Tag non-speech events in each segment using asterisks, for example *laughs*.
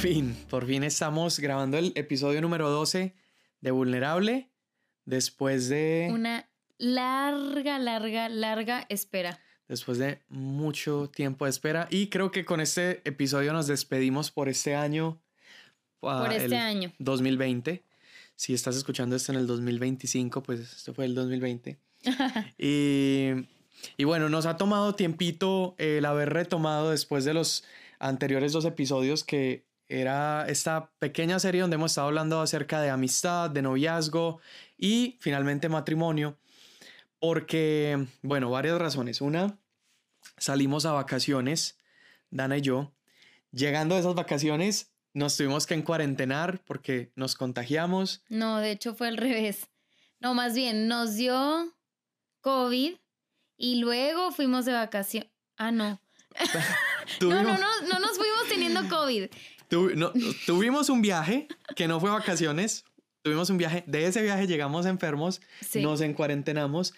Fin, por fin estamos grabando el episodio número 12 de Vulnerable después de... Una larga, larga, larga espera. Después de mucho tiempo de espera y creo que con este episodio nos despedimos por este año. ah, por este año. 2020. Si estás escuchando esto en el 2025, pues esto fue el 2020. *laughs* y, y bueno, nos ha tomado tiempito el haber retomado después de los anteriores dos episodios que era esta pequeña serie donde hemos estado hablando acerca de amistad, de noviazgo y finalmente matrimonio. Porque, bueno, varias razones. Una, salimos a vacaciones, Dana y yo. Llegando a esas vacaciones, nos tuvimos que encuarentenar porque nos contagiamos. No, de hecho fue al revés. No, más bien, nos dio COVID y luego fuimos de vacaciones. Ah, no. *laughs* *laughs* no, no, no, no nos fuimos teniendo COVID. Tuvimos un viaje que no fue vacaciones. Tuvimos un viaje. De ese viaje llegamos enfermos, nos encuarentenamos,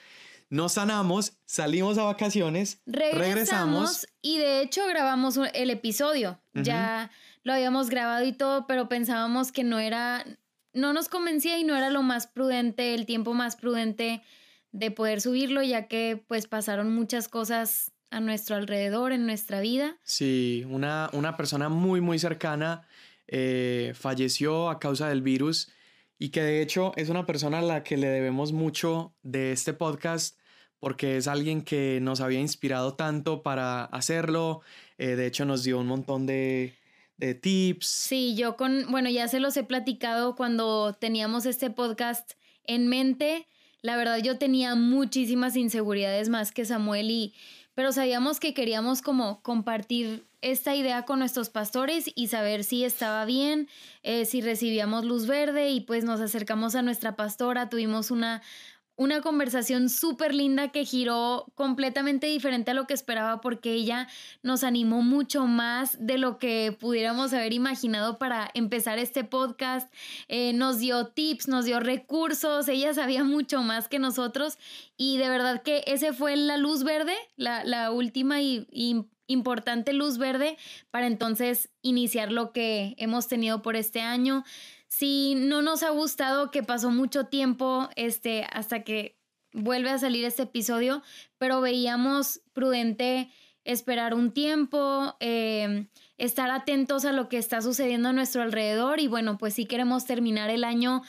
nos sanamos, salimos a vacaciones, regresamos, y de hecho grabamos el episodio. Ya lo habíamos grabado y todo, pero pensábamos que no era, no nos convencía y no era lo más prudente, el tiempo más prudente de poder subirlo, ya que pues pasaron muchas cosas a nuestro alrededor, en nuestra vida. Sí, una, una persona muy, muy cercana eh, falleció a causa del virus y que de hecho es una persona a la que le debemos mucho de este podcast porque es alguien que nos había inspirado tanto para hacerlo. Eh, de hecho, nos dio un montón de, de tips. Sí, yo con, bueno, ya se los he platicado cuando teníamos este podcast en mente. La verdad, yo tenía muchísimas inseguridades más que Samuel y pero sabíamos que queríamos como compartir esta idea con nuestros pastores y saber si estaba bien, eh, si recibíamos luz verde y pues nos acercamos a nuestra pastora, tuvimos una, una conversación súper linda que giró completamente diferente a lo que esperaba porque ella nos animó mucho más de lo que pudiéramos haber imaginado para empezar este podcast. Eh, nos dio tips, nos dio recursos, ella sabía mucho más que nosotros y de verdad que ese fue la luz verde, la, última y, y importante luz verde para entonces iniciar lo que hemos tenido por este año. Si no nos ha gustado que pasó mucho tiempo este, hasta que vuelve a salir este episodio, pero veíamos prudente esperar un tiempo, eh, estar atentos a lo que está sucediendo a nuestro alrededor y bueno, pues sí queremos terminar el año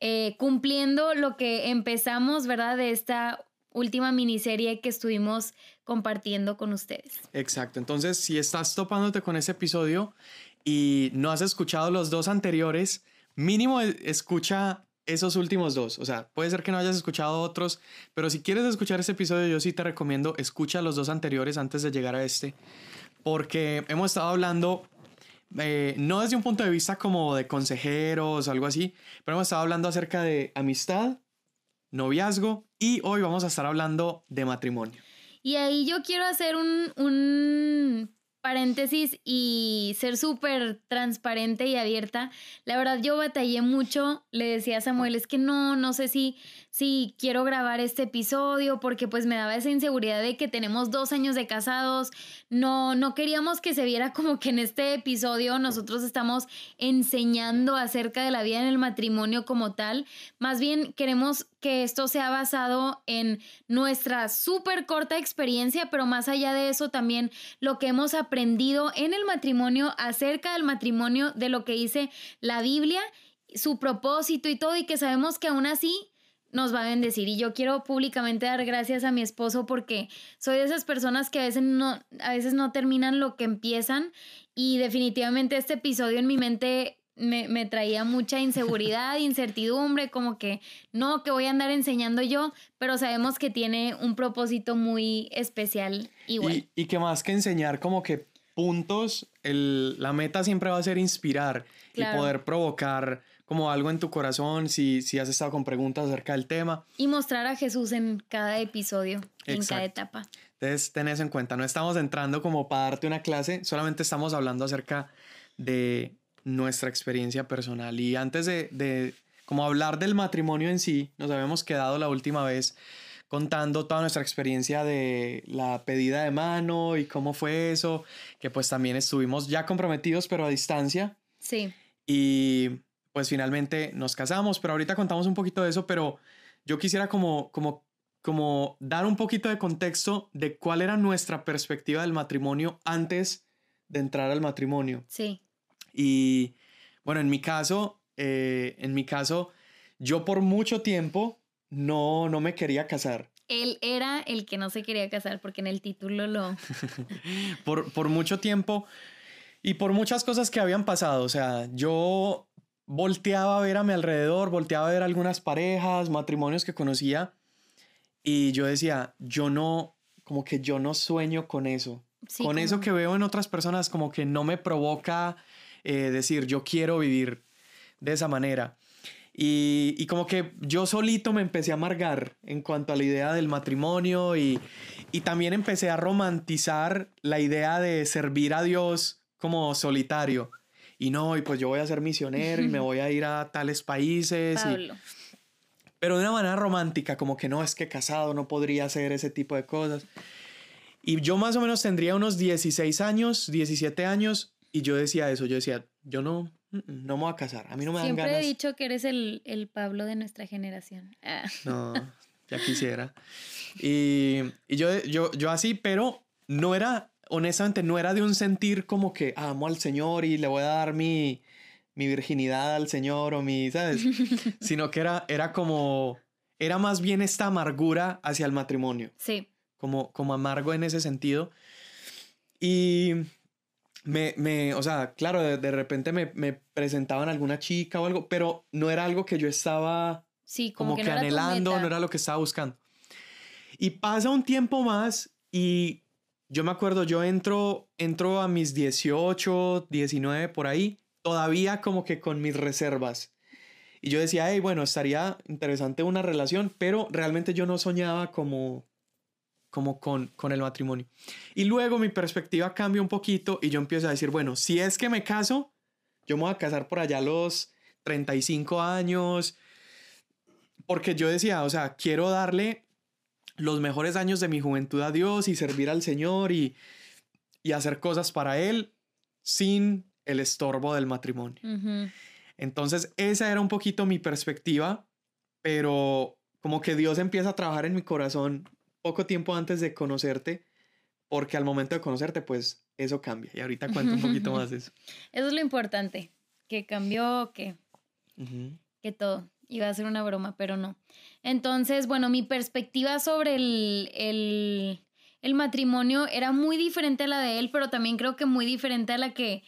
eh, cumpliendo lo que empezamos, ¿verdad? De esta última miniserie que estuvimos compartiendo con ustedes. Exacto, entonces si estás topándote con ese episodio y no has escuchado los dos anteriores, mínimo escucha esos últimos dos. O sea, puede ser que no hayas escuchado otros, pero si quieres escuchar este episodio, yo sí te recomiendo escucha los dos anteriores antes de llegar a este, porque hemos estado hablando, eh, no desde un punto de vista como de consejeros o algo así, pero hemos estado hablando acerca de amistad, noviazgo y hoy vamos a estar hablando de matrimonio. Y ahí yo quiero hacer un, un paréntesis y ser súper transparente y abierta. La verdad yo batallé mucho, le decía a Samuel, es que no, no sé si, si quiero grabar este episodio porque pues me daba esa inseguridad de que tenemos dos años de casados, no, no queríamos que se viera como que en este episodio nosotros estamos enseñando acerca de la vida en el matrimonio como tal, más bien queremos que esto sea basado en nuestra súper corta experiencia, pero más allá de eso también lo que hemos aprendido en el matrimonio acerca del matrimonio, de lo que dice la Biblia, su propósito y todo, y que sabemos que aún así nos va a bendecir. Y yo quiero públicamente dar gracias a mi esposo porque soy de esas personas que a veces no, a veces no terminan lo que empiezan. Y definitivamente este episodio en mi mente me, traía mucha inseguridad, *laughs* incertidumbre, como que no, que voy a andar enseñando yo, pero sabemos que tiene un propósito muy especial igual. Y, que más que enseñar como que puntos, el, la meta siempre va a ser inspirar y poder provocar como algo en tu corazón si, si has estado con preguntas acerca del tema. Y mostrar a Jesús en cada episodio, en cada etapa. Entonces, ten eso en cuenta. No estamos entrando como para darte una clase, solamente estamos hablando acerca de nuestra experiencia personal. Y antes de, de como hablar del matrimonio en sí, nos habíamos quedado la última vez contando toda nuestra experiencia de la pedida de mano y cómo fue eso, que pues también estuvimos ya comprometidos pero a distancia. Sí. Y pues finalmente nos casamos, pero ahorita contamos un poquito de eso, pero yo quisiera como, como, como dar un poquito de contexto de cuál era nuestra perspectiva del matrimonio antes de entrar al matrimonio. Sí. Y bueno, en mi caso, eh, en mi caso, yo por mucho tiempo no, no me quería casar. Él era el que no se quería casar porque en el título lo... *laughs* por, por mucho tiempo y por muchas cosas que habían pasado. O sea, yo volteaba a ver a mi alrededor, volteaba a ver algunas parejas, matrimonios que conocía y yo decía, yo no, como que yo no sueño con eso. con eso que veo en otras personas, como que no me provoca eh, decir, yo quiero vivir de esa manera. Y, como que yo solito me empecé a amargar en cuanto a la idea del matrimonio y, también empecé a romantizar la idea de servir a Dios como solitario. Y no, y pues yo voy a ser misionero y me *laughs* voy a ir a tales países. pero de una manera romántica, como que no, es que casado no podría hacer ese tipo de cosas. Y yo más o menos tendría unos 16 años, 17 años, y yo decía eso, yo decía, yo no, no me voy a casar. A mí no me dan ganas. Siempre he dicho que eres el, el Pablo de nuestra generación. Ah. No, ya quisiera. Y, y, yo, yo, yo así, pero no era, honestamente, no era de un sentir como que amo al Señor y le voy a dar mi, mi virginidad al Señor o mi, ¿sabes? *laughs* Sino que era, era como, era más bien esta amargura hacia el matrimonio. Sí. Como, como amargo en ese sentido. Y me, me, o sea, claro, de, repente me, me, presentaban alguna chica o algo, pero no era algo que yo estaba sí, como, que, anhelando, no era lo que estaba buscando. Y pasa un tiempo más y yo me acuerdo, yo entro, entro a mis 18, 19 por ahí, todavía como que con mis reservas. Y yo decía, hey, bueno, estaría interesante una relación, pero realmente yo no soñaba como, como con, con el matrimonio. Y luego mi perspectiva cambia un poquito y yo empiezo a decir, bueno, si es que me caso, yo me voy a casar por allá a los 35 años, porque yo decía, o sea, quiero darle los mejores años de mi juventud a Dios y servir al Señor y, y hacer cosas para Él sin el estorbo del matrimonio. Entonces, esa era un poquito mi perspectiva, pero como que Dios empieza a trabajar en mi corazón poco tiempo antes de conocerte, porque al momento de conocerte, pues eso cambia. Y ahorita cuento un poquito *laughs* más de eso. Eso es lo importante, que cambió, que, que todo. Iba a ser una broma, pero no. Entonces, bueno, mi perspectiva sobre el, el, el, matrimonio era muy diferente a la de él, pero también creo que muy diferente a la que,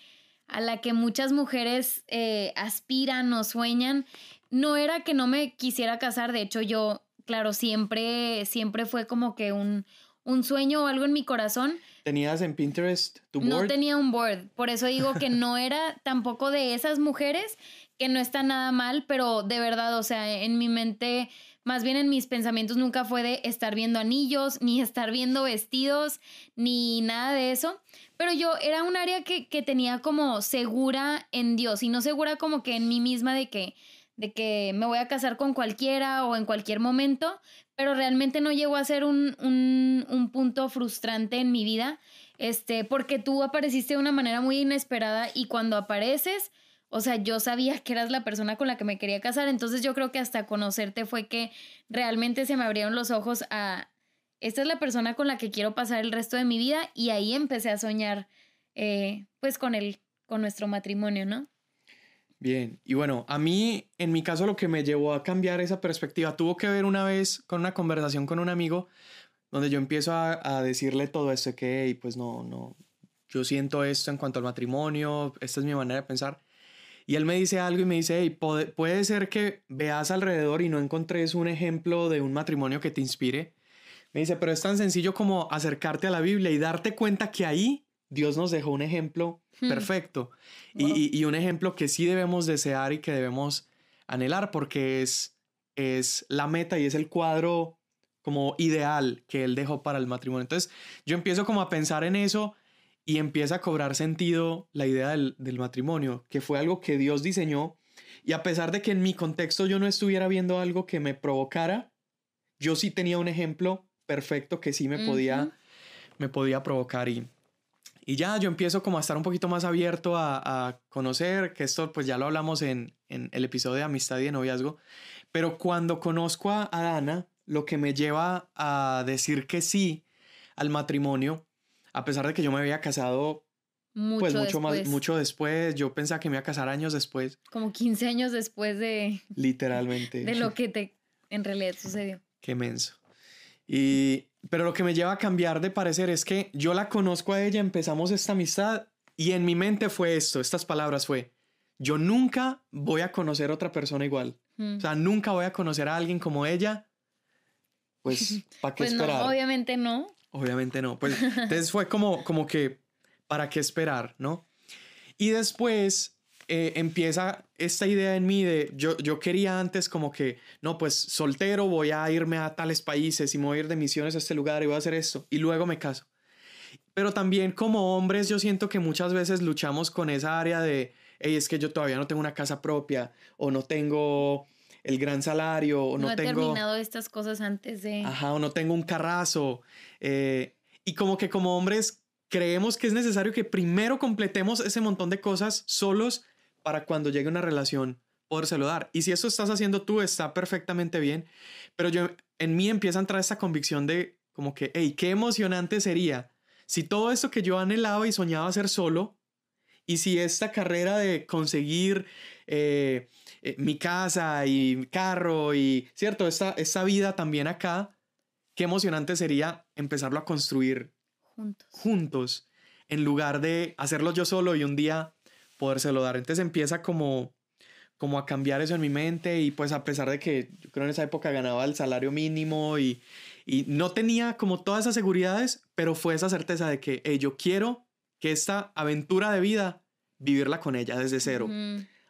a la que muchas mujeres eh, aspiran o sueñan. No era que no me quisiera casar, de hecho yo claro, siempre, siempre fue como que un, un sueño o algo en mi corazón. ¿Tenías en Pinterest tu board? No tenía un board, por eso digo que no era tampoco de esas mujeres, que no está nada mal, pero de verdad, o sea, en mi mente, más bien en mis pensamientos nunca fue de estar viendo anillos, ni estar viendo vestidos, ni nada de eso. Pero yo era un área que, que tenía como segura en Dios y no segura como que en mí misma de que de que me voy a casar con cualquiera o en cualquier momento, pero realmente no llegó a ser un, un, punto frustrante en mi vida, este, porque tú apareciste de una manera muy inesperada y cuando apareces, o sea, yo sabía que eras la persona con la que me quería casar, entonces yo creo que hasta conocerte fue que realmente se me abrieron los ojos a, esta es la persona con la que quiero pasar el resto de mi vida y ahí empecé a soñar, eh, pues con el, con nuestro matrimonio, ¿no? Bien, y bueno, a mí, en mi caso, lo que me llevó a cambiar esa perspectiva tuvo que ver una vez con una conversación con un amigo donde yo empiezo a, decirle todo esto que, pues no, no, yo siento esto en cuanto al matrimonio, esta es mi manera de pensar. Y él me dice algo y me dice, hey, puede, puede ser que veas alrededor y no encontres un ejemplo de un matrimonio que te inspire. Me dice, pero es tan sencillo como acercarte a la Biblia y darte cuenta que ahí Dios nos dejó un ejemplo hmm. perfecto y, un ejemplo que sí debemos desear y que debemos anhelar porque es, es la meta y es el cuadro como ideal que Él dejó para el matrimonio. Entonces yo empiezo como a pensar en eso y empieza a cobrar sentido la idea del, del matrimonio, que fue algo que Dios diseñó. Y a pesar de que en mi contexto yo no estuviera viendo algo que me provocara, yo sí tenía un ejemplo perfecto que sí me podía, me podía provocar y, y ya yo empiezo como a estar un poquito más abierto a, a conocer, que esto pues ya lo hablamos en, en el episodio de amistad y de noviazgo, pero cuando conozco a, a Dana, lo que me lleva a decir que sí al matrimonio, a pesar de que yo me había casado Mucho pues mucho después. más mucho después, yo pensaba que me iba a casar años después, Como 15 años después de, literalmente. de lo *laughs* que te en realidad sucedió. Qué menso. Y, pero lo que me lleva a cambiar de parecer es que yo la conozco a ella, empezamos esta amistad y en mi mente fue esto, estas palabras fue, yo nunca voy a conocer otra persona igual. Mm. O sea, nunca voy a conocer a alguien como ella. Pues, *laughs* ¿para qué Pues no, esperar? obviamente no. Obviamente no. Pues *laughs* entonces fue como, como que, ¿para qué esperar? ¿No? Y después eh, empieza esta idea en mí de, yo, yo quería antes como que, no, pues soltero, voy a irme a tales países y me voy a ir de misiones a este lugar y voy a hacer esto. Y luego me caso. Pero también como hombres yo siento que muchas veces luchamos con esa área de, hey, es que yo todavía no tengo una casa propia o no tengo el gran salario o No, no, he tengo... terminado estas cosas antes de... Ajá, o no tengo un carrazo. eh, y como que como hombres creemos que es necesario que primero completemos ese montón de cosas solos para cuando llegue una relación podérselo dar. Y si eso estás haciendo tú, está perfectamente bien. Pero yo, en mí empieza a entrar esta convicción de como que, hey, qué emocionante sería si todo esto que yo anhelaba y soñaba hacer solo, y si esta carrera de conseguir eh, eh, mi casa y mi carro y, ¿cierto? Esta, esta vida también acá, qué emocionante sería empezarlo a construir Juntos. juntos en lugar de hacerlo yo solo y un día podérselo dar. Entonces empieza como, como a cambiar eso en mi mente y pues a pesar de que yo creo en esa época ganaba el salario mínimo y, y no tenía como todas esas seguridades, pero fue esa certeza de que "Hey, yo quiero que esta aventura de vida, vivirla con ella desde cero.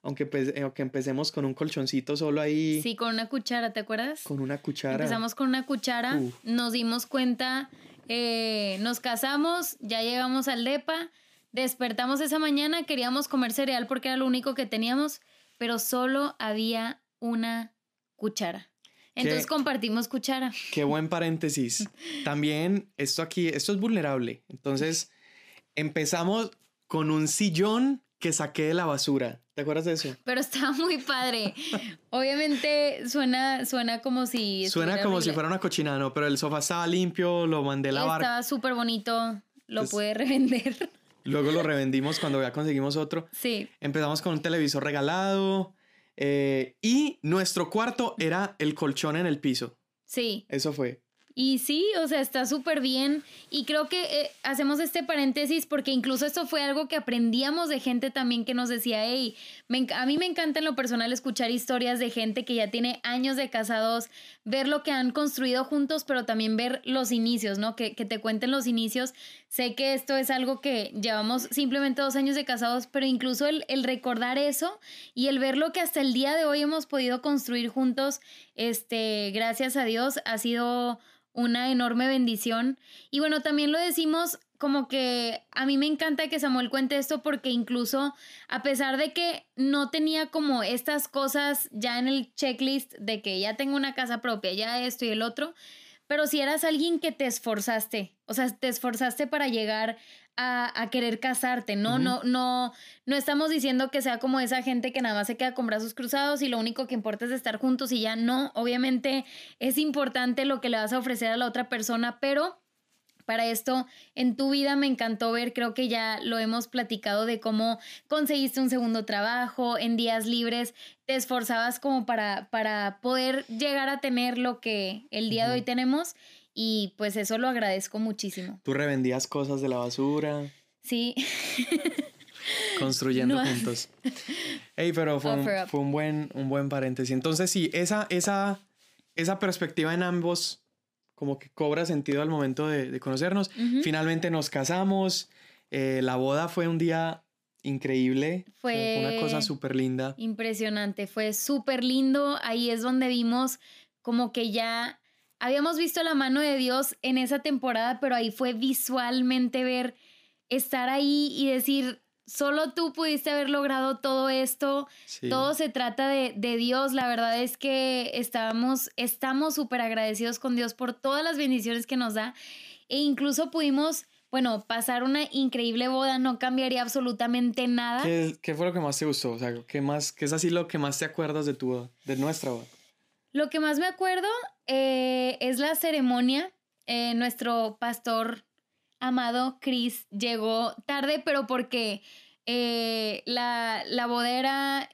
Aunque, pues, eh, aunque empecemos con un colchoncito solo ahí, Sí, con una cuchara, ¿te acuerdas? con una cuchara. Empezamos con una cuchara, nos dimos cuenta, eh, nos casamos, ya llegamos al DEPA, despertamos esa mañana, queríamos comer cereal porque era lo único que teníamos, pero solo había una cuchara. Entonces ¿Qué? compartimos cuchara. Qué buen paréntesis. *laughs* También esto aquí, esto es vulnerable. Entonces, empezamos con un sillón que saqué de la basura. ¿Te acuerdas de eso? Pero estaba *laughs* muy padre. Obviamente suena, suena como si. Suena como si fuera una cochinada, ¿no? Pero el sofá estaba limpio, lo mandé a lavar. Estaba súper bonito. Lo Entonces- pude revender. *laughs* Luego lo revendimos cuando ya conseguimos otro. Sí. Empezamos con un televisor regalado. eh, y nuestro cuarto era el colchón en el piso. Sí. Eso fue. Y sí, o sea, está súper bien. Y creo que eh, hacemos este paréntesis porque incluso esto fue algo que aprendíamos de gente también que nos decía, hey, me a mí me encanta en lo personal escuchar historias de gente que ya tiene años de casados, ver lo que han construido juntos, pero también ver los inicios, ¿no? Que, que te cuenten los inicios. Sé que esto es algo que llevamos simplemente dos años de casados, pero incluso el, el recordar eso y el ver lo que hasta el día de hoy hemos podido construir juntos, este, gracias a Dios, ha sido una enorme bendición. Y bueno, también lo decimos como que a mí me encanta que Samuel cuente esto porque incluso a pesar de que no tenía como estas cosas ya en el checklist de que ya tengo una casa propia, ya esto y el otro, pero si eras alguien que te esforzaste, o sea, te esforzaste para llegar a, a querer casarte, ¿no? No, no, no estamos diciendo que sea como esa gente que nada más se queda con brazos cruzados y lo único que importa es estar juntos y ya no. Obviamente es importante lo que le vas a ofrecer a la otra persona, pero para esto en tu vida me encantó ver, creo que ya lo hemos platicado de cómo conseguiste un segundo trabajo, en días libres te esforzabas como para, para poder llegar a tener lo que el día de hoy tenemos y pues eso lo agradezco muchísimo. Tú revendías cosas de la basura, Sí, *laughs* construyendo No. juntos. *laughs* Ey, pero fue, un, fue buen, un buen paréntesis. Entonces, sí, esa, esa, esa perspectiva en ambos como que cobra sentido al momento de, de conocernos. Finalmente nos casamos. eh, la boda fue un día increíble. Fue- una cosa súper linda. impresionante, fue súper lindo, ahí es donde vimos como que ya habíamos visto la mano de Dios en esa temporada, pero ahí fue visualmente ver, estar ahí y decir, solo tú pudiste haber logrado todo esto. Todo se trata de, de, Dios. La verdad es que estábamos, estamos súper agradecidos con Dios por todas las bendiciones que nos da. E incluso pudimos, bueno, pasar una increíble boda. No cambiaría absolutamente nada. ¿Qué, fue lo que más te gustó? O sea, ¿qué, más, ¿qué es así lo que más te acuerdas de tu boda, de nuestra boda? Lo que más me acuerdo eh, es la ceremonia. Eh, nuestro pastor amado Chris llegó tarde, pero porque eh, la, la boda era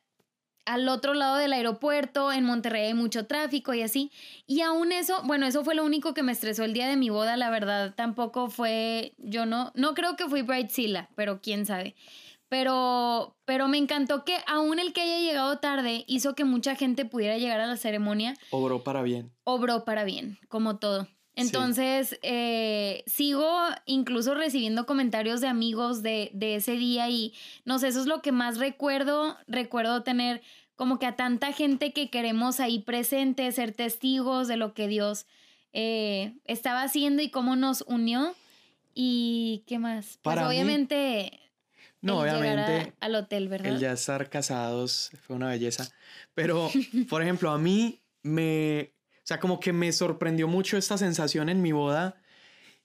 al otro lado del aeropuerto, en Monterrey hay mucho tráfico y así. Y aún eso, bueno, eso fue lo único que me estresó el día de mi boda, la verdad, tampoco fue, yo no, no creo que fui Bridezilla, pero quién sabe. Pero, pero me encantó que aún el que haya llegado tarde hizo que mucha gente pudiera llegar a la ceremonia. Obró para bien. Obró para bien, como todo. Entonces, eh, sigo incluso recibiendo comentarios de amigos de, de, ese día y no sé, eso es lo que más recuerdo. Recuerdo tener como que a tanta gente que queremos ahí presente, ser testigos de lo que Dios eh, estaba haciendo y cómo nos unió. ¿Y qué más? Pues Para obviamente... no, obviamente. al hotel, ¿verdad? El ya estar casados fue una belleza. Pero, *laughs* por ejemplo, a mí me o sea, como que me sorprendió mucho esta sensación en mi boda.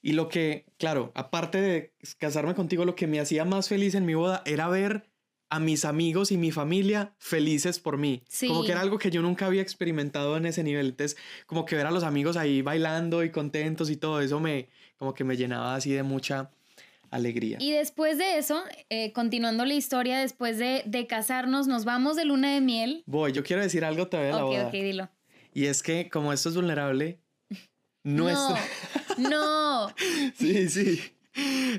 Y lo que, claro, aparte de casarme contigo, lo que me hacía más feliz en mi boda era ver a mis amigos y mi familia felices por mí. Como que era algo que yo nunca había experimentado en ese nivel. Entonces, como que ver a los amigos ahí bailando y contentos y todo eso me, como que me llenaba así de mucha alegría. Y después de eso, eh, continuando la historia, después de, de, casarnos, nos vamos de luna de miel. Voy, yo quiero decir algo todavía de la boda. Ok, ok, dilo. Y es que como esto es vulnerable, nuestro... No, no. *laughs* *laughs* sí, sí.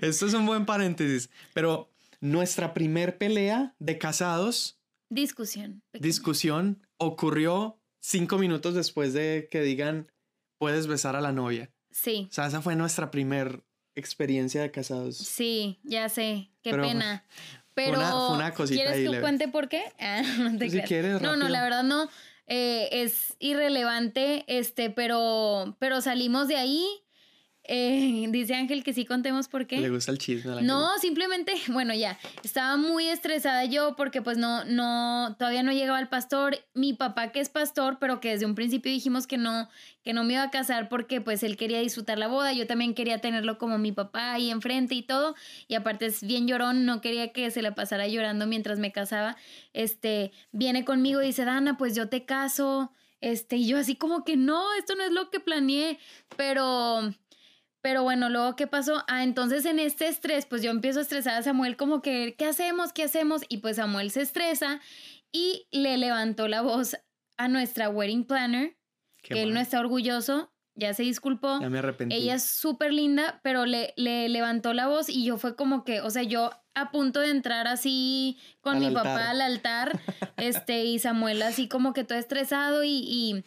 Esto es un buen paréntesis. Pero nuestra primer pelea de casados... Discusión. Discusión ocurrió cinco minutos después de que digan, puedes besar a la novia. Sí. O sea, esa fue nuestra primer experiencia de casados. Sí, ya sé. Qué pena. Pero fue una, cosita ¿quieres que cuente por qué? *laughs* Ah, no te si quieres, No, no, la verdad no. Eh, es irrelevante, este, pero, pero salimos de ahí eh, *laughs* dice Ángel que sí contemos por qué. Le gusta el chisme. no, simplemente, *laughs* bueno, ya, estaba muy estresada yo porque pues no, no, todavía no llegaba el pastor. Mi papá que es pastor, pero que desde un principio dijimos que no, que no me iba a casar porque pues él quería disfrutar la boda. Yo también quería tenerlo como mi papá ahí enfrente y todo. Y aparte es bien llorón, no quería que se la pasara llorando mientras me casaba. Este, viene conmigo y dice, Dana, pues yo te caso. Este, y yo así como que no, esto no es lo que planeé, pero pero bueno, luego, ¿qué pasó? Ah, entonces en este estrés, pues yo empiezo a estresar a Samuel como que, ¿qué hacemos? ¿Qué hacemos? Y pues Samuel se estresa y le levantó la voz a nuestra wedding planner, que él no está orgulloso, ya se disculpó. Ya me arrepentí. Ella es súper linda, pero le, le levantó la voz y yo fue como que, o sea, yo a punto de entrar así con mi papá al altar, *laughs* este, y Samuel así como que todo estresado y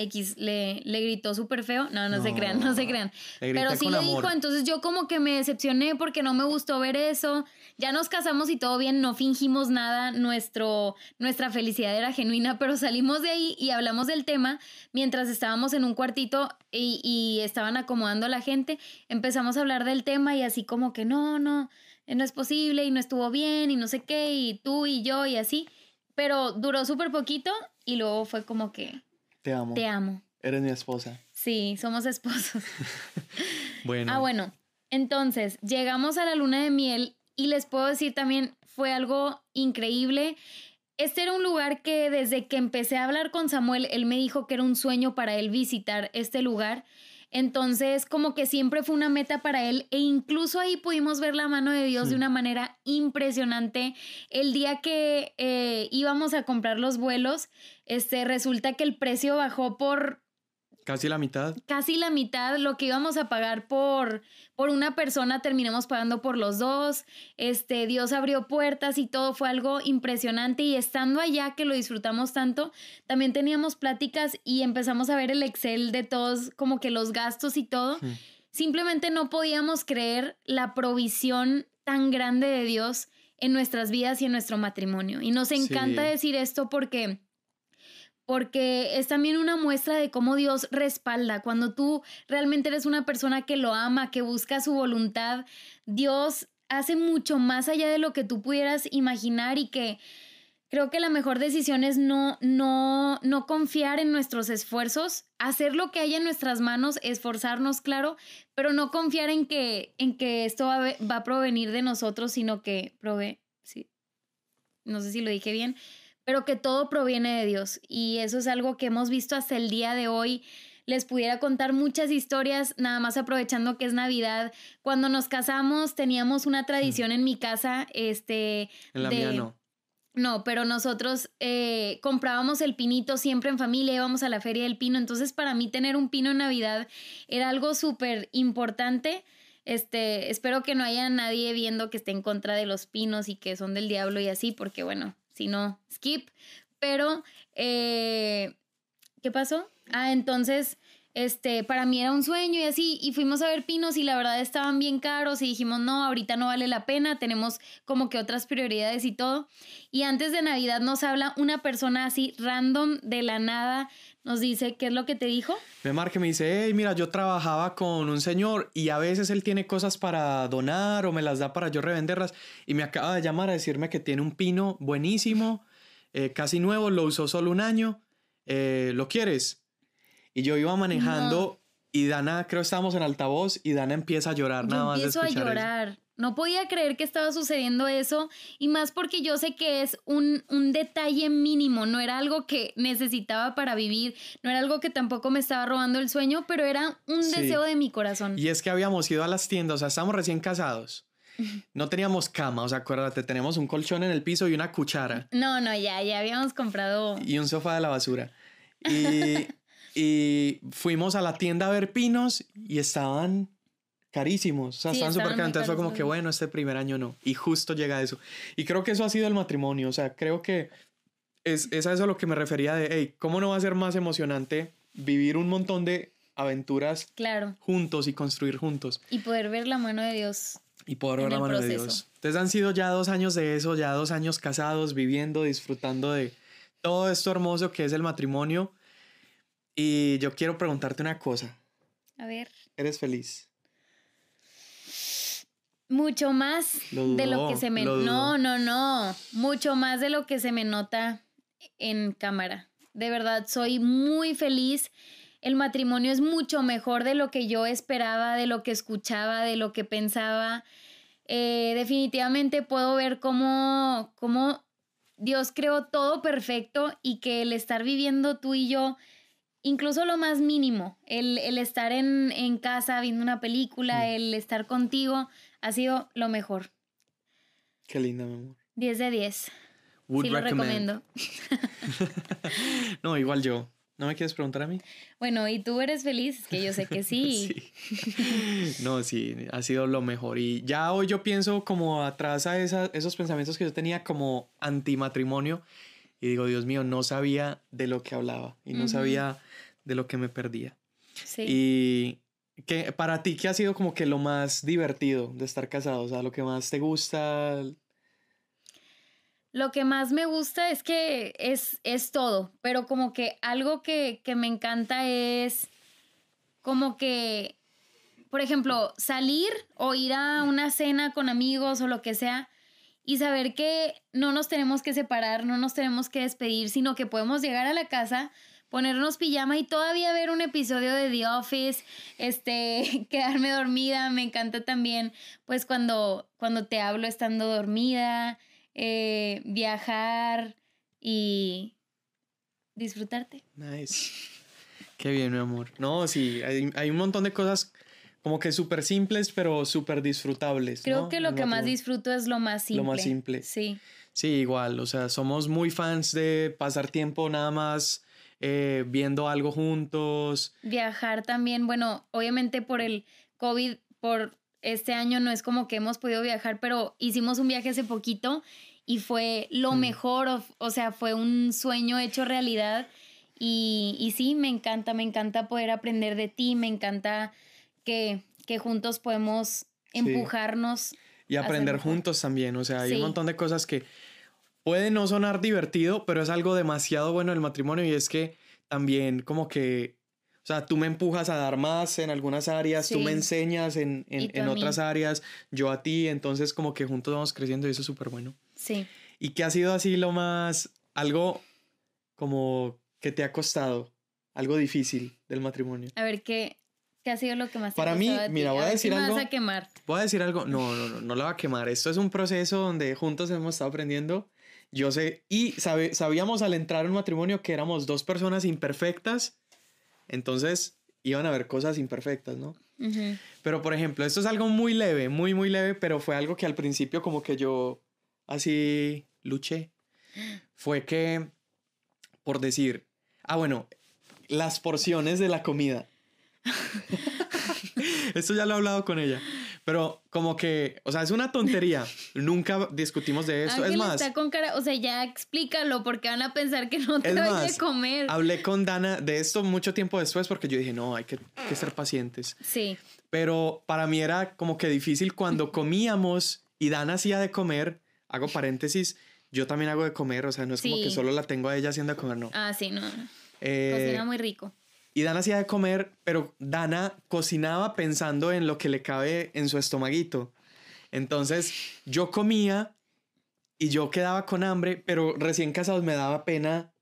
X le, le gritó súper feo. No, no, se crean, no se crean. Pero sí le dijo, entonces yo como que me decepcioné porque no me gustó ver eso. Ya nos casamos y todo bien, no fingimos nada, Nuestro, nuestra felicidad era genuina, pero salimos de ahí y hablamos del tema mientras estábamos en un cuartito y, y estaban acomodando a la gente. Empezamos a hablar del tema y así como que no, no, no es posible y no estuvo bien y no sé qué y tú y yo y así. Pero duró súper poquito y luego fue como que te amo. Te amo. Eres mi esposa. Sí, somos esposos. *laughs* *laughs* bueno. Ah, bueno. Entonces, llegamos a la luna de miel y les puedo decir también, fue algo increíble. Este era un lugar que desde que empecé a hablar con Samuel, él me dijo que era un sueño para él visitar este lugar. Entonces, como que siempre fue una meta para él e incluso ahí pudimos ver la mano de Dios de una manera impresionante. El día que eh, íbamos a comprar los vuelos, este, resulta que el precio bajó por Casi la mitad. Casi la mitad. Lo que íbamos a pagar por, por una persona terminamos pagando por los dos. Este, Dios abrió puertas y todo fue algo impresionante. Y estando allá, que lo disfrutamos tanto, también teníamos pláticas y empezamos a ver el Excel de todos, como que los gastos y todo. Simplemente no podíamos creer la provisión tan grande de Dios en nuestras vidas y en nuestro matrimonio. Y nos encanta decir esto porque porque es también una muestra de cómo Dios respalda. Cuando tú realmente eres una persona que lo ama, que busca su voluntad, Dios hace mucho más allá de lo que tú pudieras imaginar y que creo que la mejor decisión es no, no, no confiar en nuestros esfuerzos, hacer lo que haya en nuestras manos, esforzarnos, claro, pero no confiar en que, en que esto va, a provenir de nosotros, sino que prove, sí, no sé si lo dije bien, pero que todo proviene de Dios. Y eso es algo que hemos visto hasta el día de hoy les pudiera contar muchas historias, nada más aprovechando que es Navidad. Cuando nos casamos teníamos una tradición en mi casa, este... En la mía no. No, pero nosotros eh, comprábamos el pinito siempre en familia, íbamos a la feria del pino, entonces para mí tener un pino en Navidad era algo súper importante. Este, espero que no haya nadie viendo que esté en contra de los pinos y que son del diablo y así, porque bueno, si no, skip. Pero, eh, ¿qué pasó? Ah, entonces, este, para mí era un sueño y así, y fuimos a ver pinos y la verdad estaban bien caros y dijimos, no, ahorita no vale la pena, tenemos como que otras prioridades y todo. Y antes de Navidad nos habla una persona así random de la nada, nos dice, ¿qué es lo que te dijo? Me marca y me dice, hey, mira, yo trabajaba con un señor y a veces él tiene cosas para donar o me las da para yo revenderlas y me acaba de llamar a decirme que tiene un pino buenísimo, eh, casi nuevo, lo usó solo un año, eh, ¿lo quieres? Y yo iba manejando y Dana, creo que estábamos en altavoz y Dana empieza a llorar nada más. Empiezo a llorar. No podía creer que estaba sucediendo eso y más porque yo sé que es un, un, detalle mínimo, no era algo que necesitaba para vivir, no era algo que tampoco me estaba robando el sueño, pero era un deseo de mi corazón. Y es que habíamos ido a las tiendas, o sea, estábamos recién casados. *laughs* No teníamos cama, o sea, acuérdate, tenemos un colchón en el piso y una cuchara. No, no, ya, ya habíamos comprado. Y un sofá de la basura. Y *laughs* Y fuimos a la tienda a ver pinos y estaban carísimos. O sea, estaban súper caros. Entonces fue como que, bueno, este primer año no. Y justo llega eso. Y creo que eso ha sido el matrimonio. O sea, creo que es, es a eso a lo que me refería de, hey, ¿cómo no va a ser más emocionante vivir un montón de aventuras claro. juntos y construir juntos? Y poder ver la mano de Dios. Y poder ver la mano de Dios. Entonces han sido ya dos años de eso, ya dos años casados, viviendo, disfrutando de todo esto hermoso que es el matrimonio. Y yo quiero preguntarte una cosa. A ver. ¿Eres feliz? Mucho más de lo que se me... No, no, no. Mucho más de lo que se me nota en cámara. De verdad, soy muy feliz. El matrimonio es mucho mejor de lo que yo esperaba, de lo que escuchaba, de lo que pensaba. Eh, definitivamente puedo ver cómo, cómo Dios creó todo perfecto y que el estar viviendo tú y yo incluso lo más mínimo, el, estar en, casa viendo una película, el estar contigo, ha sido lo mejor. Qué linda, mi amor. 10 de 10. sí, lo recomiendo. *laughs* no, igual yo. ¿No me quieres preguntar a mí? Bueno, ¿y tú eres feliz? Que yo sé que *laughs* sí. *laughs* No, sí, ha sido lo mejor. Y ya hoy yo pienso como atrás a esos pensamientos que yo tenía como antimatrimonio y digo, Dios mío, no sabía de lo que hablaba y no sabía de lo que me perdía. Sí. Y que para ti, ¿qué ha sido como que lo más divertido de estar casado? O sea, lo que más te gusta. Lo que más me gusta es que es, es todo, pero como que algo que, que me encanta es como que, por ejemplo, salir o ir a una cena con amigos o lo que sea y saber que no nos tenemos que separar, no nos tenemos que despedir, sino que podemos llegar a la casa, ponernos pijama y todavía ver un episodio de The Office, este, *laughs* quedarme dormida, me encanta también, pues cuando, cuando te hablo estando dormida, eh, viajar y disfrutarte. Nice. *laughs* Qué bien, mi amor. No, sí, hay, hay un montón de cosas como que súper simples, pero súper disfrutables. Creo que lo que más disfruto es lo más simple. Lo más simple. Sí. Sí, igual, o sea, somos muy fans de pasar tiempo nada más eh, viendo algo juntos. Viajar también, bueno, obviamente por el COVID, por este año no es como que hemos podido viajar, pero hicimos un viaje hace poquito y fue lo mm. mejor, o, sea, fue un sueño hecho realidad. Y, y sí, me encanta, me encanta poder aprender de ti, me encanta que, que juntos podemos empujarnos. Y aprender juntos también, o sea, hay un montón de cosas que puede no sonar divertido, pero es algo demasiado bueno el matrimonio y es que también como que, O sea, tú me empujas a dar más en algunas áreas, tú me enseñas en, en, otras áreas, yo a ti, entonces como que juntos vamos creciendo y eso es súper bueno. Sí. ¿Y qué ha sido así lo más, algo como que te ha costado, algo difícil del matrimonio? A ver, ¿qué, qué ha sido lo que más te Para mí, mira, voy a, decir algo. Vas a quemar? Voy a decir algo, no, no, no, no la va a quemar. Esto es un proceso donde juntos hemos estado aprendiendo. Yo sé, y sabíamos al entrar en un matrimonio que éramos dos personas imperfectas entonces iban a haber cosas imperfectas, ¿no? Pero por ejemplo, esto es algo muy leve, muy, muy leve, pero fue algo que al principio como que yo así luché. Fue que, por decir, ah, bueno, las porciones de la comida. *laughs* Esto ya lo he hablado con ella. Pero como que, o sea, es una tontería. *laughs* Nunca discutimos de eso. es más. Está con cara, o sea, ya explícalo porque van a pensar que no te voy a comer. Hablé con Dana de esto mucho tiempo después porque yo dije, no, hay que, que ser pacientes. Sí. Pero para mí era como que difícil cuando *laughs* comíamos y Dana hacía de comer, hago paréntesis, yo también hago de comer, o sea, no es como que solo la tengo a ella haciendo de comer, no. Ah, sí, no. Eh, Cocina muy rico. Y Dana hacía de comer, pero Dana cocinaba pensando en lo que le cabe en su estomaguito. Entonces yo comía y yo quedaba con hambre, pero recién casados me daba pena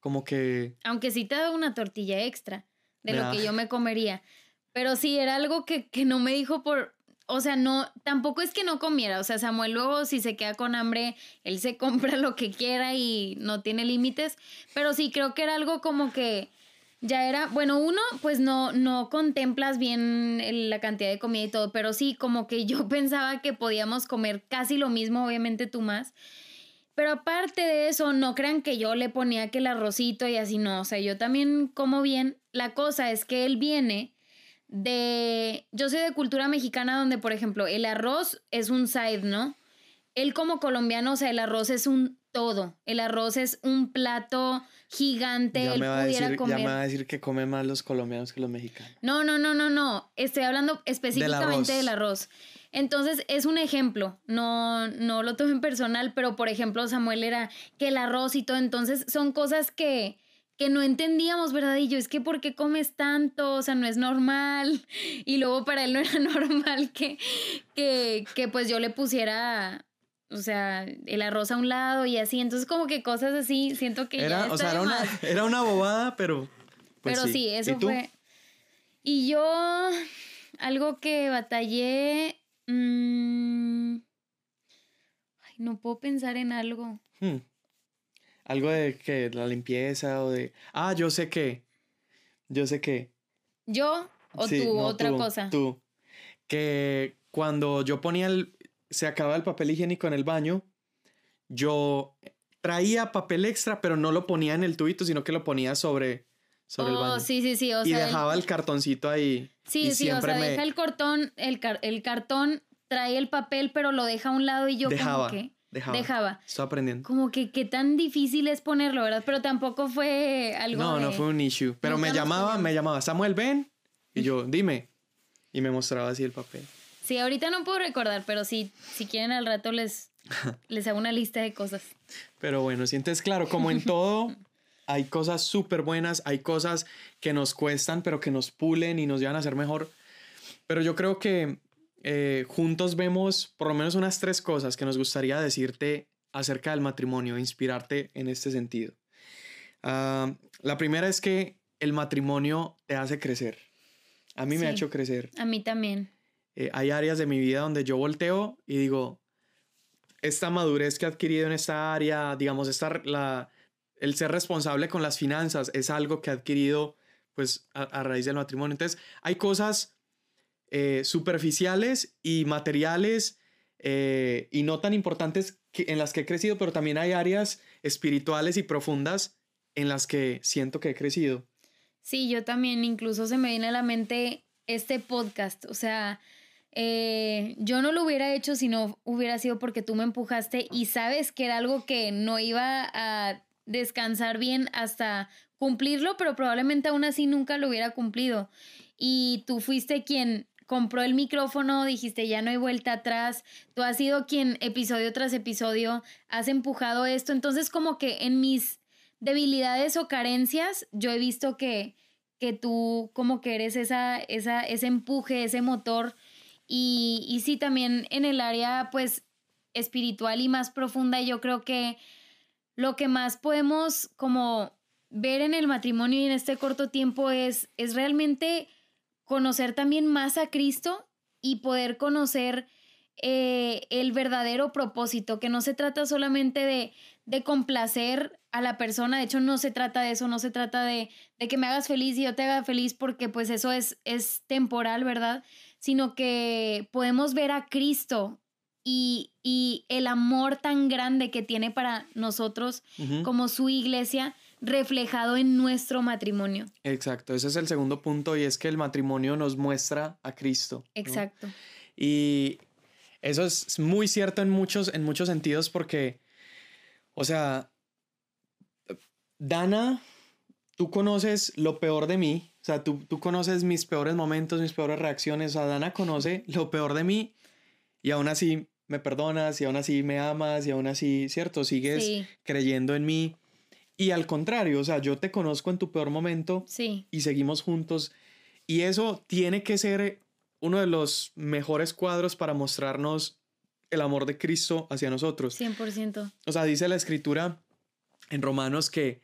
como que... Aunque sí te daba una tortilla extra de lo que yo me comería. Pero sí, era algo que, que no me dijo por... O sea, no, tampoco es que no comiera. O sea, Samuel luego si se queda con hambre, él se compra *laughs* lo que quiera y no tiene límites. Pero sí, creo que era algo como que ya era, bueno, uno, pues no, no contemplas bien la cantidad de comida y todo, pero sí, como que yo *laughs* pensaba que podíamos comer casi lo mismo, obviamente tú más. Pero aparte de eso, no crean que yo le ponía que el arrocito y así no, o sea, yo también como bien. La cosa es que él viene de, yo soy de cultura mexicana donde, por ejemplo, el arroz es un side, ¿no? Él como colombiano, o sea, el arroz es un todo. El arroz es un plato gigante. Ya, me va, a decir, ya me va a decir que come más los colombianos que los mexicanos. No, no, no, no, no. Estoy hablando específicamente del arroz. Entonces, es un ejemplo. No, no lo tomen personal, pero por ejemplo, Samuel era que el arroz y todo. Entonces, son cosas que que no entendíamos, ¿verdad? Y yo, es que ¿por qué comes tanto? O sea, no es normal. *laughs* Y luego para él no era *laughs* normal que, que, que pues yo le pusiera o sea, el arroz a un lado y así. Entonces, como que cosas así, siento que era, o sea, era una, *laughs* era una, bobada, pero. Pues pero sí, eso fue. Y yo, algo que batallé. Mmm, ay, no puedo pensar en algo. Hmm. Algo de que la limpieza o de. Ah, yo sé qué. Yo sé qué. ¿Yo o tú? Otra cosa. Tú. Que cuando yo ponía el, se acababa el papel higiénico en el baño, yo traía papel extra, pero no lo ponía en el tubito, sino que lo ponía sobre, sobre el oh, baño. Sí, sí, sí. y dejaba el, cartoncito ahí. Sí, sí, o sea, deja el cartón, el, el cartón, trae el papel, pero lo deja a un lado y yo dejaba, como que... Dejaba. Dejaba. Estoy aprendiendo. Como que qué tan difícil es ponerlo, ¿verdad? Pero tampoco fue algo. No, no fue un issue. Pero me llamaba, me llamaba, Samuel, ven. Y *laughs* yo, dime. Y me mostraba así el papel. Sí, ahorita no puedo recordar, pero sí, si quieren al rato les, *laughs* les hago una lista de cosas. Pero bueno, sientes claro, como en todo, hay cosas súper buenas, hay cosas que nos cuestan, pero que nos pulen y nos llevan a ser mejor. Pero yo creo que eh, juntos vemos por lo menos unas tres cosas que nos gustaría decirte acerca del matrimonio, inspirarte en este sentido. Ah, la primera es que el matrimonio te hace crecer. A mí me ha hecho crecer. A mí también. Eh, hay áreas de mi vida donde yo volteo y digo, esta madurez que he adquirido en esta área, digamos, esta, la, el ser responsable con las finanzas es algo que he adquirido pues a, raíz del matrimonio. Entonces, hay cosas eh, superficiales y materiales eh, y no tan importantes que, en las que he crecido, pero también hay áreas espirituales y profundas en las que siento que he crecido. Sí, yo también, incluso se me viene a la mente este podcast, o sea, eh, yo no lo hubiera hecho si no hubiera sido porque tú me empujaste y sabes que era algo que no iba a descansar bien hasta cumplirlo, pero probablemente aún así nunca lo hubiera cumplido. Y tú fuiste quien compró el micrófono, dijiste ya no hay vuelta atrás, tú has sido quien episodio tras episodio has empujado esto, entonces como que en mis debilidades o carencias yo he visto que que tú como que eres esa, esa, ese empuje, ese motor. Y, y sí, también en el área pues espiritual y más profunda, yo creo que lo que más podemos como ver en el matrimonio y en este corto tiempo es, es realmente conocer también más a Cristo y poder conocer eh, el verdadero propósito, que no se trata solamente de, de, complacer a la persona, de hecho no se trata de eso, no se trata de, de, que me hagas feliz y yo te haga feliz porque pues eso es, es temporal, ¿verdad? Sino que podemos ver a Cristo y, y el amor tan grande que tiene para nosotros como su iglesia reflejado en nuestro matrimonio. Exacto, ese es el segundo punto y es que el matrimonio nos muestra a Cristo. Exacto. Y eso es muy cierto en muchos, en muchos sentidos porque, o sea, Dana, tú conoces lo peor de mí, o sea, tú, tú conoces mis peores momentos, mis peores reacciones, o sea, Dana conoce lo peor de mí y aún así me perdonas y aún así me amas y aún así, ¿cierto? Sigues creyendo en mí. Y al contrario, o sea, yo te conozco en tu peor momento sí. y seguimos juntos. Y eso tiene que ser uno de los mejores cuadros para mostrarnos el amor de Cristo hacia nosotros. 100%. O sea, dice la escritura en Romanos que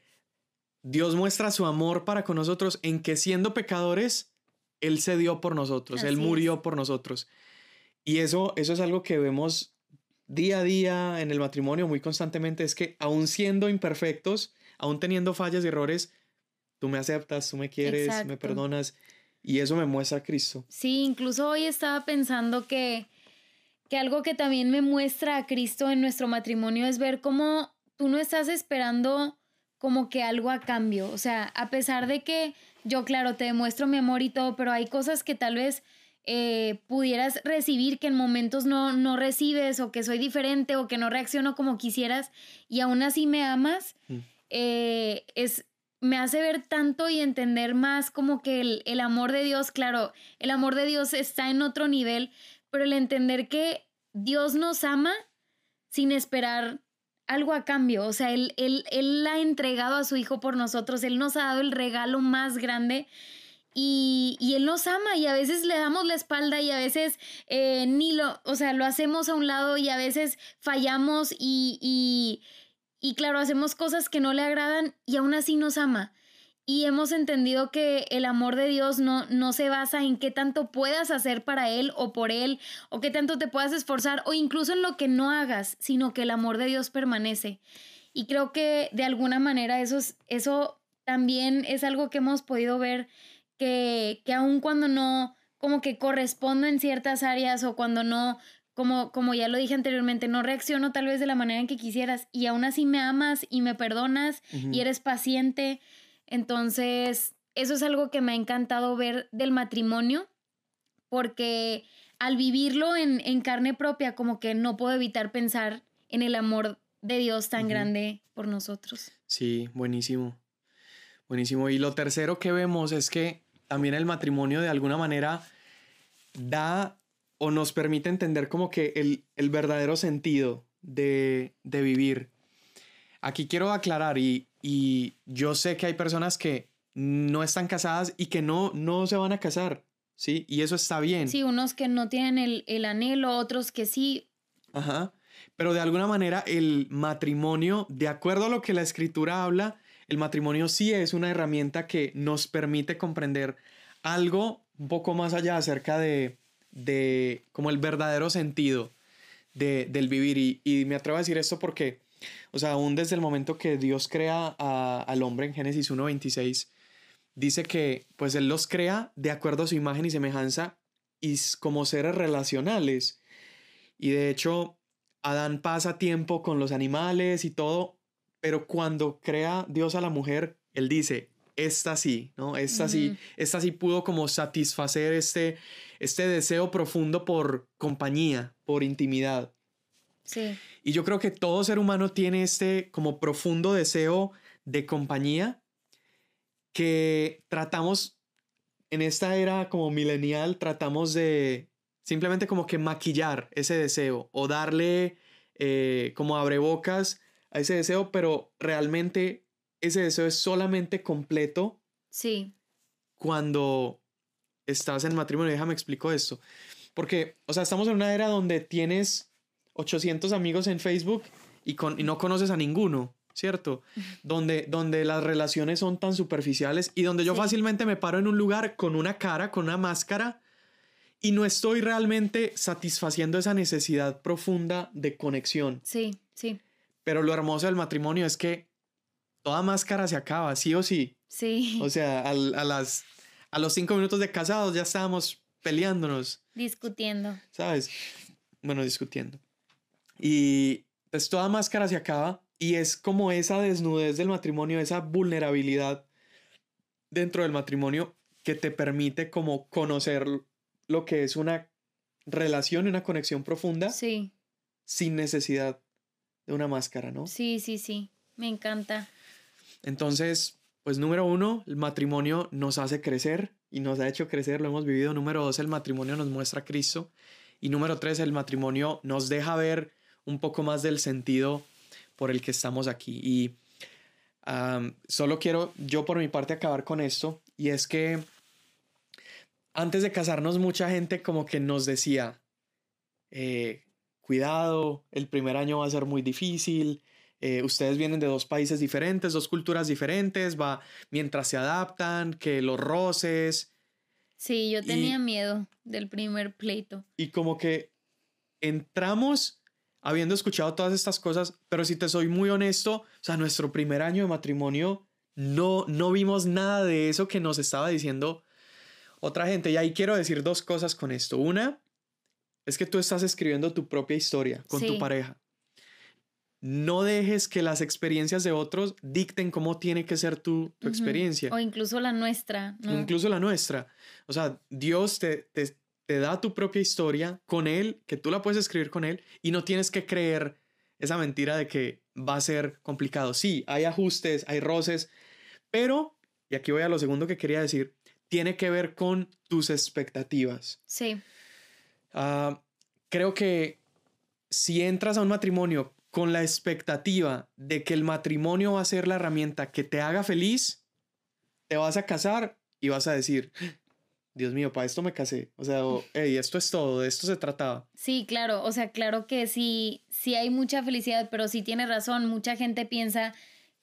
Dios muestra su amor para con nosotros en que siendo pecadores, Él se dio por nosotros, Él murió por nosotros. Y eso, eso es algo que vemos día a día en el matrimonio muy constantemente, es que aún siendo imperfectos, aún teniendo fallas y errores, tú me aceptas, tú me quieres, me perdonas. Y eso me muestra a Cristo. Sí, incluso hoy estaba pensando que, que algo que también me muestra a Cristo en nuestro matrimonio es ver cómo tú no estás esperando como que algo a cambio. O sea, a pesar de que yo, claro, te demuestro mi amor y todo, pero hay cosas que tal vez eh, pudieras recibir que en momentos no, no recibes o que soy diferente o que no reacciono como quisieras y aún así me amas. Mm. Eh, es, me hace ver tanto y entender más como que el, el, amor de Dios, claro, el amor de Dios está en otro nivel, pero el entender que Dios nos ama sin esperar algo a cambio, o sea, él, él, él ha entregado a su Hijo por nosotros, Él nos ha dado el regalo más grande. Y, y, Él nos ama y a veces le damos la espalda y a veces eh, ni lo, o sea, lo hacemos a un lado y a veces fallamos y, y y claro, hacemos cosas que no le agradan y aún así nos ama. Y hemos entendido que el amor de Dios no, no se basa en qué tanto puedas hacer para Él o por Él, o qué tanto te puedas esforzar, o incluso en lo que no hagas, sino que el amor de Dios permanece. Y creo que de alguna manera eso, es, eso también es algo que hemos podido ver, que, que aun cuando no como que correspondo en ciertas áreas o cuando no como, como ya lo dije anteriormente, no reacciono tal vez de la manera en que quisieras y aún así me amas y me perdonas y eres paciente. Entonces, eso es algo que me ha encantado ver del matrimonio porque al vivirlo en, en carne propia, como que no puedo evitar pensar en el amor de Dios tan grande por nosotros. Sí, buenísimo. Buenísimo. Y lo tercero que vemos es que también el matrimonio de alguna manera da o nos permite entender como que el, el verdadero sentido de, de, vivir. Aquí quiero aclarar y, y, yo sé que hay personas que no están casadas y que no, no se van a casar, ¿sí? Y eso está bien. Sí, unos que no tienen el, el anhelo, otros que sí. Ajá. Pero de alguna manera el matrimonio, de acuerdo a lo que la escritura habla, el matrimonio sí es una herramienta que nos permite comprender algo un poco más allá acerca de, de como el verdadero sentido de, del vivir. Y, me atrevo a decir esto porque, o sea, aún desde el momento que Dios crea al hombre en Génesis 1.26, dice que pues Él los crea de acuerdo a su imagen y semejanza y como seres relacionales. Y de hecho, Adán pasa tiempo con los animales y todo, pero cuando crea Dios a la mujer, Él dice, esta sí, ¿no? Esta sí, esta sí pudo como satisfacer este, este deseo profundo por compañía, por intimidad. Sí. Y yo creo que todo ser humano tiene este como profundo deseo de compañía que tratamos en esta era como milenial, tratamos de simplemente como que maquillar ese deseo o darle eh, como abrebocas a ese deseo, pero realmente ese deseo es solamente completo. Sí. cuando estás en matrimonio. Déjame explico esto. Porque, o sea, estamos en una era donde tienes 800 amigos en Facebook y, con, y no conoces a ninguno, ¿cierto? Donde, donde las relaciones son tan superficiales y donde yo fácilmente me paro en un lugar con una cara, con una máscara y no estoy realmente satisfaciendo esa necesidad profunda de conexión. Sí, sí. Pero lo hermoso del matrimonio es que toda máscara se acaba, sí o sí. Sí. O sea, a, las, a los cinco minutos de casados ya estábamos peleándonos. Discutiendo. ¿Sabes? Bueno, discutiendo. Y pues toda máscara se acaba y es como esa desnudez del matrimonio, esa vulnerabilidad dentro del matrimonio que te permite como conocer lo que es una relación y una conexión profunda. Sí. Sin necesidad de una máscara, ¿no? Sí, sí, sí. Me encanta. Entonces, pues número uno, el matrimonio nos hace crecer y nos ha hecho crecer, lo hemos vivido. Número dos, el matrimonio nos muestra a Cristo. Y número tres, el matrimonio nos deja ver un poco más del sentido por el que estamos aquí. Y solo quiero yo por mi parte acabar con esto. Y es que antes de casarnos mucha gente como que nos decía, eh, cuidado, el primer año va a ser muy difícil, eh, ustedes vienen de dos países diferentes, dos culturas diferentes, va mientras se adaptan, que los roces. Sí, yo tenía miedo del primer pleito. Y como que entramos habiendo escuchado todas estas cosas, pero si te soy muy honesto, o sea, nuestro primer año de matrimonio no, no vimos nada de eso que nos estaba diciendo otra gente. Y ahí quiero decir dos cosas con esto. Una es que tú estás escribiendo tu propia historia con tu pareja. No dejes que las experiencias de otros dicten cómo tiene que ser tu, experiencia. O incluso la nuestra. Incluso la nuestra. O sea, Dios te, te, te da tu propia historia con Él, que tú la puedes escribir con Él y no tienes que creer esa mentira de que va a ser complicado. Sí, hay ajustes, hay roces, pero, y aquí voy a lo segundo que quería decir, tiene que ver con tus expectativas. Sí. Ah, creo que si entras a un matrimonio con la expectativa de que el matrimonio va a ser la herramienta que te haga feliz, te vas a casar y vas a decir, Dios mío, para esto me casé. O sea, hey, *laughs* esto es todo, de esto se trataba. Sí, claro, o sea, claro que sí, sí hay mucha felicidad, pero sí tiene razón, mucha gente piensa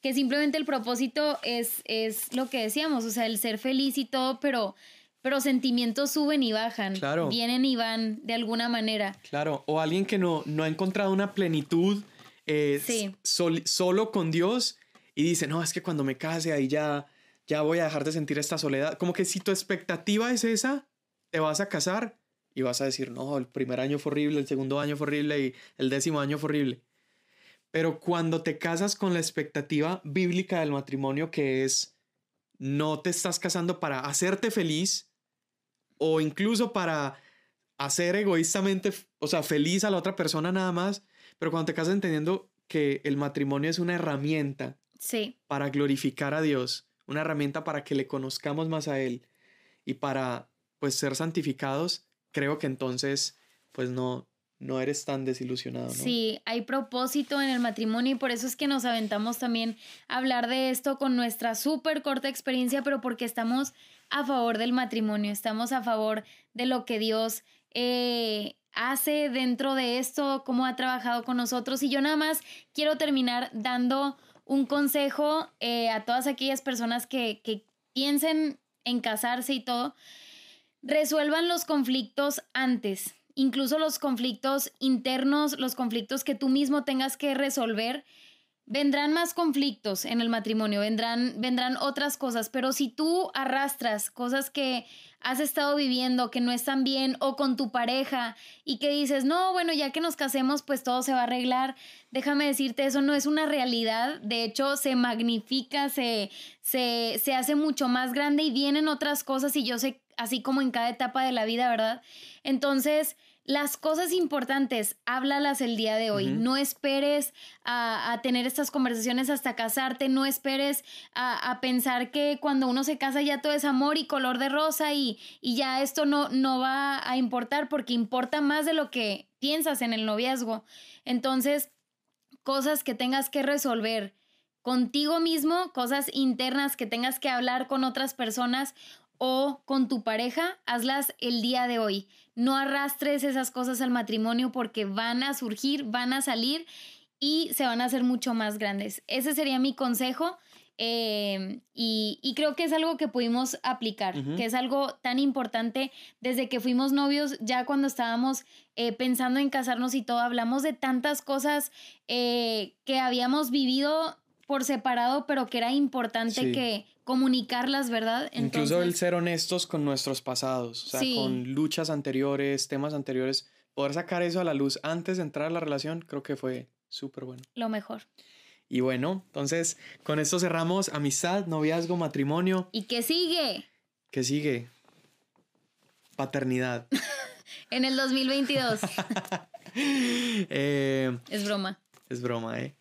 que simplemente el propósito es, es lo que decíamos, o sea, el ser feliz y todo, pero, pero sentimientos suben y bajan, claro. vienen y van de alguna manera. Claro, o alguien que no, no ha encontrado una plenitud eh, solo con Dios y dice, no, es que cuando me case ahí ya, ya voy a dejar de sentir esta soledad. Como que si tu expectativa es esa, te vas a casar y vas a decir, no, el primer año fue horrible, el segundo año fue horrible y el décimo año fue horrible. Pero cuando te casas con la expectativa bíblica del matrimonio, que es no te estás casando para hacerte feliz o incluso para hacer egoístamente, o sea, feliz a la otra persona nada más, pero cuando te casas entendiendo que el matrimonio es una herramienta sí. para glorificar a Dios, una herramienta para que le conozcamos más a Él y para pues ser santificados, creo que entonces pues no, no eres tan desilusionado. Sí, hay propósito en el matrimonio y por eso es que nos aventamos también a hablar de esto con nuestra súper corta experiencia, pero porque estamos a favor del matrimonio, estamos a favor de lo que Dios eh, hace dentro de esto, cómo ha trabajado con nosotros. Y yo nada más quiero terminar dando un consejo eh, a todas aquellas personas que, que piensen en casarse y todo. Resuelvan los conflictos antes incluso los conflictos internos, los conflictos que tú mismo tengas que resolver, vendrán más conflictos en el matrimonio, vendrán, vendrán otras cosas, pero si tú arrastras cosas que has estado viviendo que no están bien o con tu pareja y que dices, no, bueno, ya que nos casemos, pues todo se va a arreglar, déjame decirte, eso no es una realidad, de hecho se magnifica, se, se, se hace mucho más grande y vienen otras cosas y yo sé, así como en cada etapa de la vida, ¿verdad? Entonces, las cosas importantes, háblalas el día de hoy. No esperes a, tener estas conversaciones hasta casarte, no esperes a, pensar que cuando uno se casa ya todo es amor y color de rosa y, y ya esto no, no va a importar porque importa más de lo que piensas en el noviazgo. Entonces, cosas que tengas que resolver contigo mismo, cosas internas que tengas que hablar con otras personas o con tu pareja, hazlas el día de hoy. No arrastres esas cosas al matrimonio porque van a surgir, van a salir y se van a hacer mucho más grandes. Ese sería mi consejo. Em, y, creo que es algo que pudimos aplicar, que es algo tan importante desde que fuimos novios, ya cuando estábamos eh, pensando en casarnos y todo, hablamos de tantas cosas eh, que habíamos vivido por separado, pero que era importante que comunicarlas, ¿verdad? Incluso el ser honestos con nuestros pasados, o sea, con luchas anteriores, temas anteriores, poder sacar eso a la luz antes de entrar a la relación, creo que fue súper bueno. Lo mejor. Y bueno, entonces con esto cerramos amistad, noviazgo, matrimonio. ¿Y qué sigue? ¿Qué sigue? Paternidad. *laughs* en el 2022. *laughs* Eh, es broma. Es broma, ¿eh?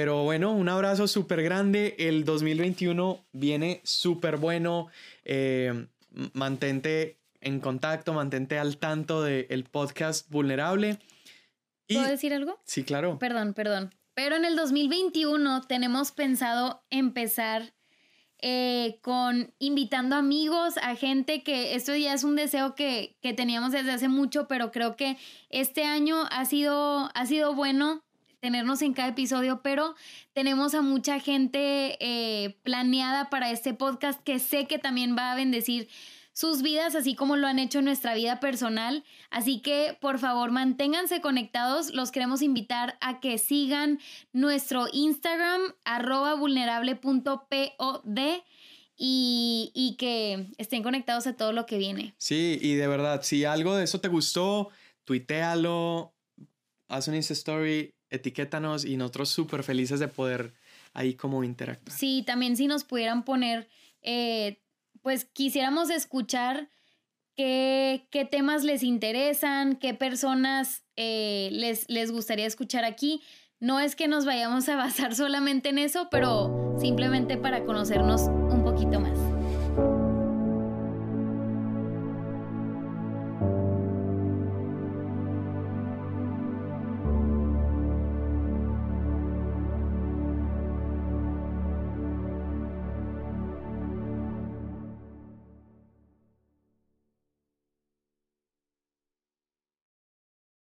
Pero bueno, un abrazo súper grande. El 2021 viene súper bueno. Eh, mantente en contacto, mantente al tanto del podcast vulnerable. ¿Puedo decir algo? Sí, claro. Perdón, perdón. Pero en el 2021 tenemos pensado empezar eh, con invitando amigos, a gente que esto ya es un deseo que, teníamos desde hace mucho, pero creo que este año ha sido, ha sido bueno tenernos en cada episodio, pero tenemos a mucha gente eh, planeada para este podcast que sé que también va a bendecir sus vidas, así como lo han hecho en nuestra vida personal. Así que por favor manténganse conectados. Los queremos invitar a que sigan nuestro Instagram arroba vulnerable.pod y, que estén conectados a todo lo que viene. Sí, y de verdad, si algo de eso te gustó, tuitealo, haz un Insta Story, etiquétanos y nosotros súper felices de poder ahí como interactuar. Sí, también si nos pudieran poner eh, pues quisiéramos escuchar qué, temas les interesan, qué personas eh, les, les gustaría escuchar aquí. No es que nos vayamos a basar *laughs* solamente en eso, pero simplemente para conocernos un poquito más.